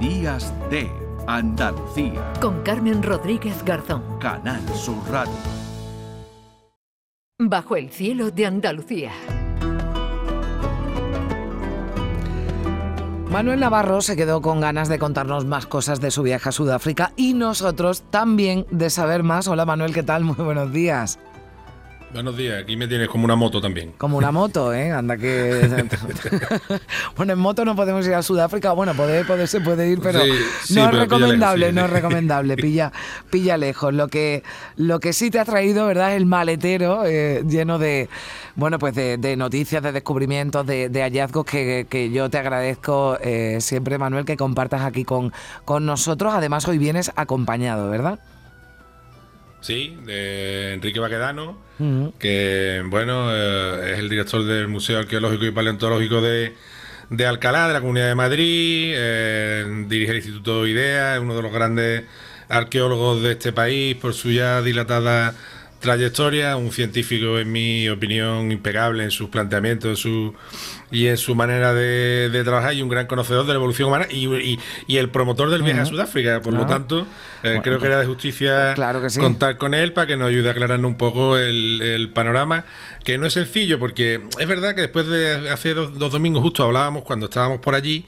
Días de Andalucía. Con Carmen Rodríguez Garzón. Canal Sur Radio. Bajo el cielo de Andalucía. Manuel Navarro se quedó con ganas de contarnos más cosas de su viaje a Sudáfrica y nosotros también de saber más. Hola Manuel, ¿qué tal? Muy buenos días. Buenos días, aquí me tienes como una moto también. Como una moto, ¿eh? Anda que... bueno, en moto no podemos ir a Sudáfrica, bueno, poder, poder se puede ir, pero no es recomendable, no es recomendable, pilla, pilla lejos. Lo que, lo que sí te ha traído, ¿verdad? Es el maletero eh, lleno de, bueno, pues de, noticias, de descubrimientos, de, hallazgos que, yo te agradezco eh, siempre, Manuel, que compartas aquí con, con nosotros. Además, hoy vienes acompañado, ¿verdad? Sí, de Enrique Baquedano, que bueno, eh, es el director del Museo Arqueológico y Paleontológico de, Alcalá, de la Comunidad de Madrid, eh, dirige el Instituto IDEA, es uno de los grandes arqueólogos de este país por su ya dilatada trayectoria, un científico en mi opinión impecable en sus planteamientos en su, y en su manera de, trabajar y un gran conocedor de la evolución humana y, el promotor del viaje a Sudáfrica. Por lo tanto, eh, creo que era de justicia contar con él para que nos ayude a aclararnos un poco el, panorama, que no es sencillo porque es verdad que después de hace dos, domingos justo hablábamos cuando estábamos por allí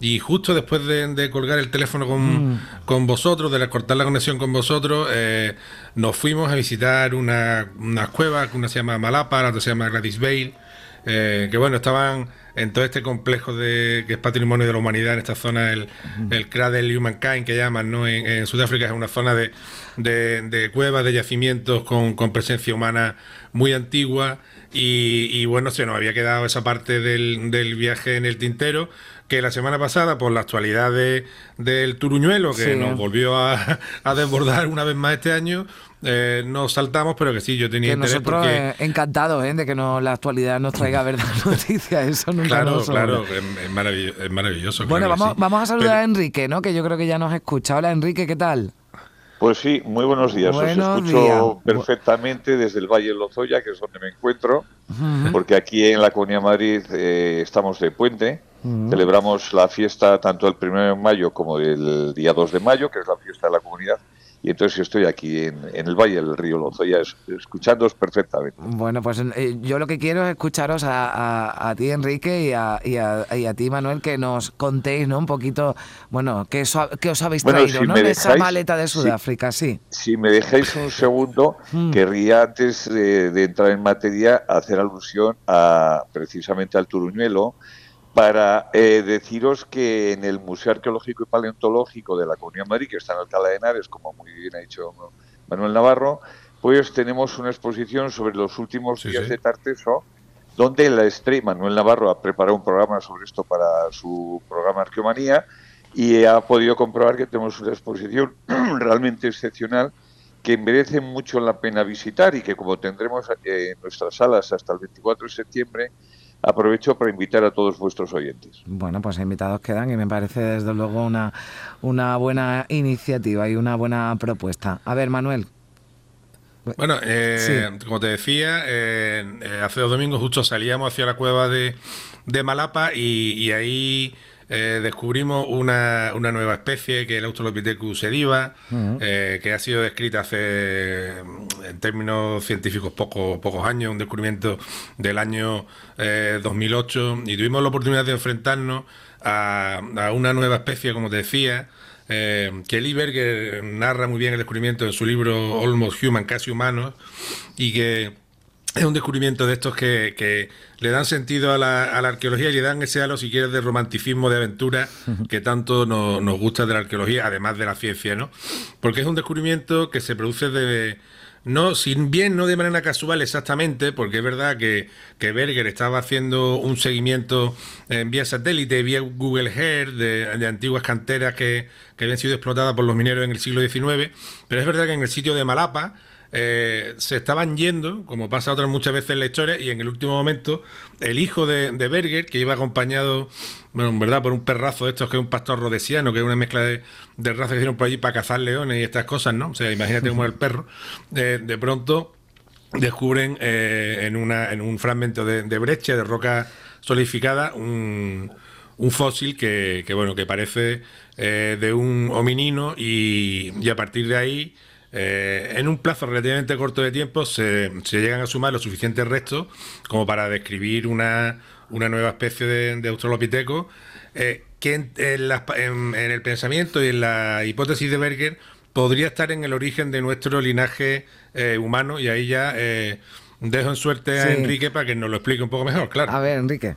y justo después de, colgar el teléfono con, mm. con, vosotros, de cortar la conexión con vosotros, eh, nos fuimos a visitar una, unas cuevas, una se llama Malapa, la otra se llama Gladys Vale, eh, que bueno, estaban en todo este complejo de que es patrimonio de la humanidad en esta zona, el, el Cradle Humankind que llaman, ¿no? En, Sudáfrica es una zona de, de, cuevas, de yacimientos con, presencia humana muy antigua y, bueno, se nos había quedado esa parte del, del viaje en el tintero que la semana pasada, por la actualidad del Turuñuelo, que nos volvió a, desbordar una vez más este año, eh, nos saltamos, pero que sí, yo tenía que interés nosotros eh, encantados ¿eh? de que no, la actualidad nos traiga verdad noticias, eso nunca Claro, claro, es, maravilloso. bueno, vamos, vamos a saludar a Enrique, ¿no? que yo creo que ya nos escucha. Hola Enrique, ¿qué tal? Pues sí, muy buenos días. Os escucho perfectamente desde el Valle de Lozoya, que es donde me encuentro, porque aquí en la Comunidad de Madrid estamos de puente Celebramos la fiesta tanto el primero de mayo como el día 2 de mayo, que es la fiesta de la comunidad. Y entonces estoy aquí en, el Valle del Río Lozoya, escuchándoos perfectamente. Bueno, pues eh, yo lo que quiero es escucharos a, ti, Enrique, y a, y, a, ti, Manuel, que nos contéis ¿no? un poquito, bueno, qué, os habéis traído ¿no? esa maleta de Sudáfrica, sí. Si me dejáis un segundo, mm. querría antes de, de entrar en materia hacer alusión a precisamente al Turuñuelo, para eh, deciros que en el Museo Arqueológico y Paleontológico de la Comunidad de Madrid, que está en Alcalá de Henares, como muy bien ha dicho Manuel Navarro, pues tenemos una exposición sobre los últimos días de Tarteso, donde la estrella, Manuel Navarro ha preparado un programa sobre esto para su programa Arqueomanía y ha podido comprobar que tenemos una exposición realmente excepcional que merece mucho la pena visitar y que como tendremos eh, en nuestras salas hasta el 24 de septiembre, aprovecho para invitar a todos vuestros oyentes. Bueno, pues invitados quedan y me parece desde luego una, una buena iniciativa y una buena propuesta. A ver, Manuel. Bueno, eh, como te decía, eh, eh, hace dos domingos justo salíamos hacia la cueva de, de Malapa y ahí eh, descubrimos una, una, nueva especie que es el Australopithecus sediva, eh, que ha sido descrita hace, en términos científicos, pocos, pocos años, un descubrimiento del año 2008, eh, y tuvimos la oportunidad de enfrentarnos a, una nueva especie, como te decía, que Lee Berger narra muy bien el descubrimiento en su libro Almost Human, casi humanos, y que es un descubrimiento de estos que, le dan sentido a la, arqueología y le dan ese halo, si quieres, de romanticismo, de aventura, que tanto nos, gusta de la arqueología, además de la ciencia, ¿no? Porque es un descubrimiento que se produce de, no, sin bien, no de manera casual exactamente, porque es verdad que, que Berger estaba haciendo un seguimiento en vía satélite, vía Google Earth, de, antiguas canteras que, que, habían sido explotadas por los mineros en el siglo XIX, pero es verdad que en el sitio de Malapa, eh, se estaban yendo, como pasa otras muchas veces en la historia, y en el último momento el hijo de, Berger, que iba acompañado, bueno, en verdad, por un perrazo de estos que es un pastor rodesiano, que es una mezcla de, de razas que hicieron por allí para cazar leones y estas cosas, ¿no? O sea, imagínate cómo el perro, de pronto descubren eh, en, una, en un fragmento de, brecha, de roca solidificada, un un fósil que, bueno, que parece eh, de un hominino y, a partir de ahí, eh, en un plazo relativamente corto de tiempo, se, llegan a sumar los suficientes restos como para describir una, nueva especie de, australopiteco eh, que en, el pensamiento y en la hipótesis de Berger podría estar en el origen de nuestro linaje humano y ahí ya dejo en suerte a Enrique para que nos lo explique un poco mejor, claro. A ver, Enrique.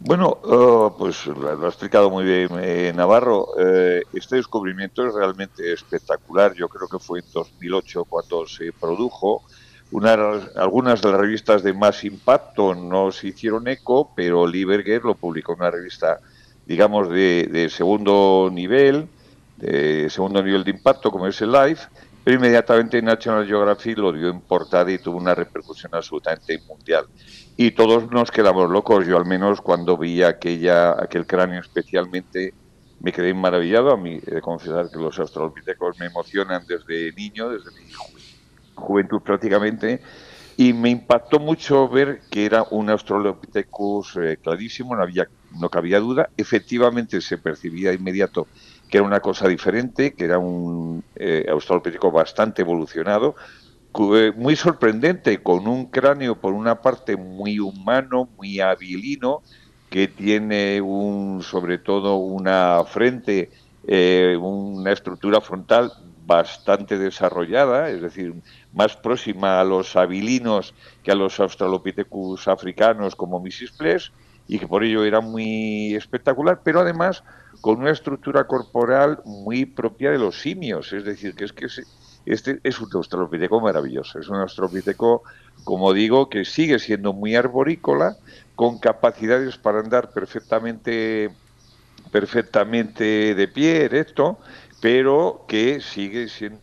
Bueno, oh, pues lo ha explicado muy bien eh, Navarro. Eh, este descubrimiento es realmente espectacular. Yo creo que fue en 2008 cuando se produjo. algunas de las revistas de más impacto no se hicieron eco, pero Lieberger lo publicó en una revista, digamos, de, de segundo nivel, de segundo nivel de impacto, como es el Life, pero inmediatamente National Geographic lo dio en portada y tuvo una repercusión absolutamente mundial. Y todos nos quedamos locos, yo al menos cuando vi aquella, aquel cráneo especialmente me quedé maravillado. A mí he de confesar que los australopitecos me emocionan desde niño, desde mi juventud prácticamente, y me impactó mucho ver que era un Australopithecus eh, clarísimo, no, había, no cabía duda. Efectivamente se percibía inmediato que era una cosa diferente, que era un eh, bastante evolucionado, eh, muy sorprendente, con un cráneo por una parte muy humano, muy habilino, que tiene un, sobre todo una frente, una estructura frontal bastante desarrollada, es decir, más próxima a los habilinos que a los Australopithecus africanos como Misisplés, y que por ello era muy espectacular, pero además con una estructura corporal muy propia de los simios, es decir, que es que este es un australopiteco maravilloso, es un australopiteco, como digo, que sigue siendo muy arborícola, con capacidades para andar perfectamente perfectamente de pie, erecto, pero que sigue siendo...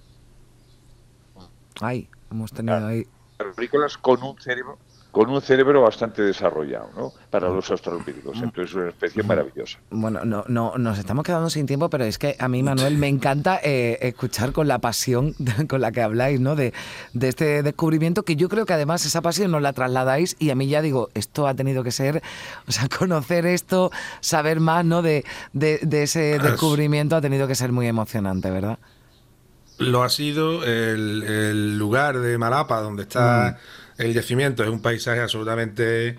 Ay, hemos tenido ahí... Agrícolas con un cerebro con un cerebro bastante desarrollado, ¿no? Para los australopithecus. Entonces es una especie maravillosa. Bueno, no, no, nos estamos quedando sin tiempo, pero es que a mí, Manuel, me encanta eh, escuchar con la pasión con la que habláis, ¿no? De, de, este descubrimiento, que yo creo que además esa pasión nos la trasladáis y a mí ya digo, esto ha tenido que ser, o sea, conocer esto, saber más, ¿no? De, de, ese descubrimiento ha tenido que ser muy emocionante, ¿verdad? Lo ha sido el, lugar de Malapa, donde está... Mm el yacimiento es un paisaje absolutamente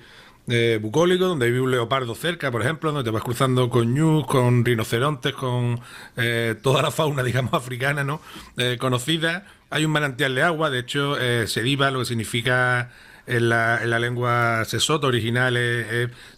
eh, bucólico, donde vive un leopardo cerca, por ejemplo, donde te vas cruzando con ñus, con rinocerontes, con eh, toda la fauna, digamos, africana, ¿no? Eh, conocida. Hay un manantial de agua, de hecho, Sediva, lo que significa en la, en la lengua sesoto original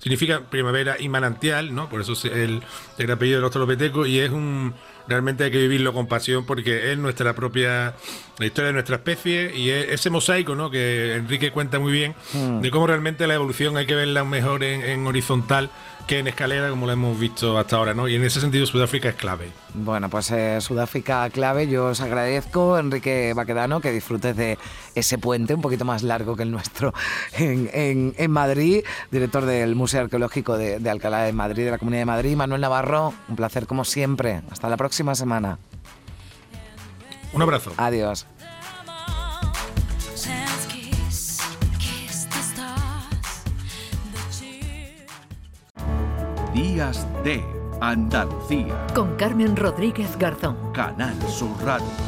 significa primavera y manantial, ¿no? Por eso es el, el apellido del australopeteco y es un realmente hay que vivirlo con pasión porque es nuestra propia la historia de nuestra especie y es ese mosaico ¿no? que Enrique cuenta muy bien hmm. de cómo realmente la evolución hay que verla mejor en, horizontal que en escalera como lo hemos visto hasta ahora, ¿no? Y en ese sentido Sudáfrica es clave. Bueno, pues eh, Sudáfrica clave, yo os agradezco, Enrique Baquedano, que disfrutes de ese puente un poquito más largo que el nuestro en, en, Madrid, director del Museo Arqueológico de, de Alcalá de Madrid, de la Comunidad de Madrid, Manuel Navarro, un placer como siempre. Hasta la próxima semana. Un abrazo. Adiós. Días de Andalucía. Con Carmen Rodríguez Garzón. Canal Sur Radio.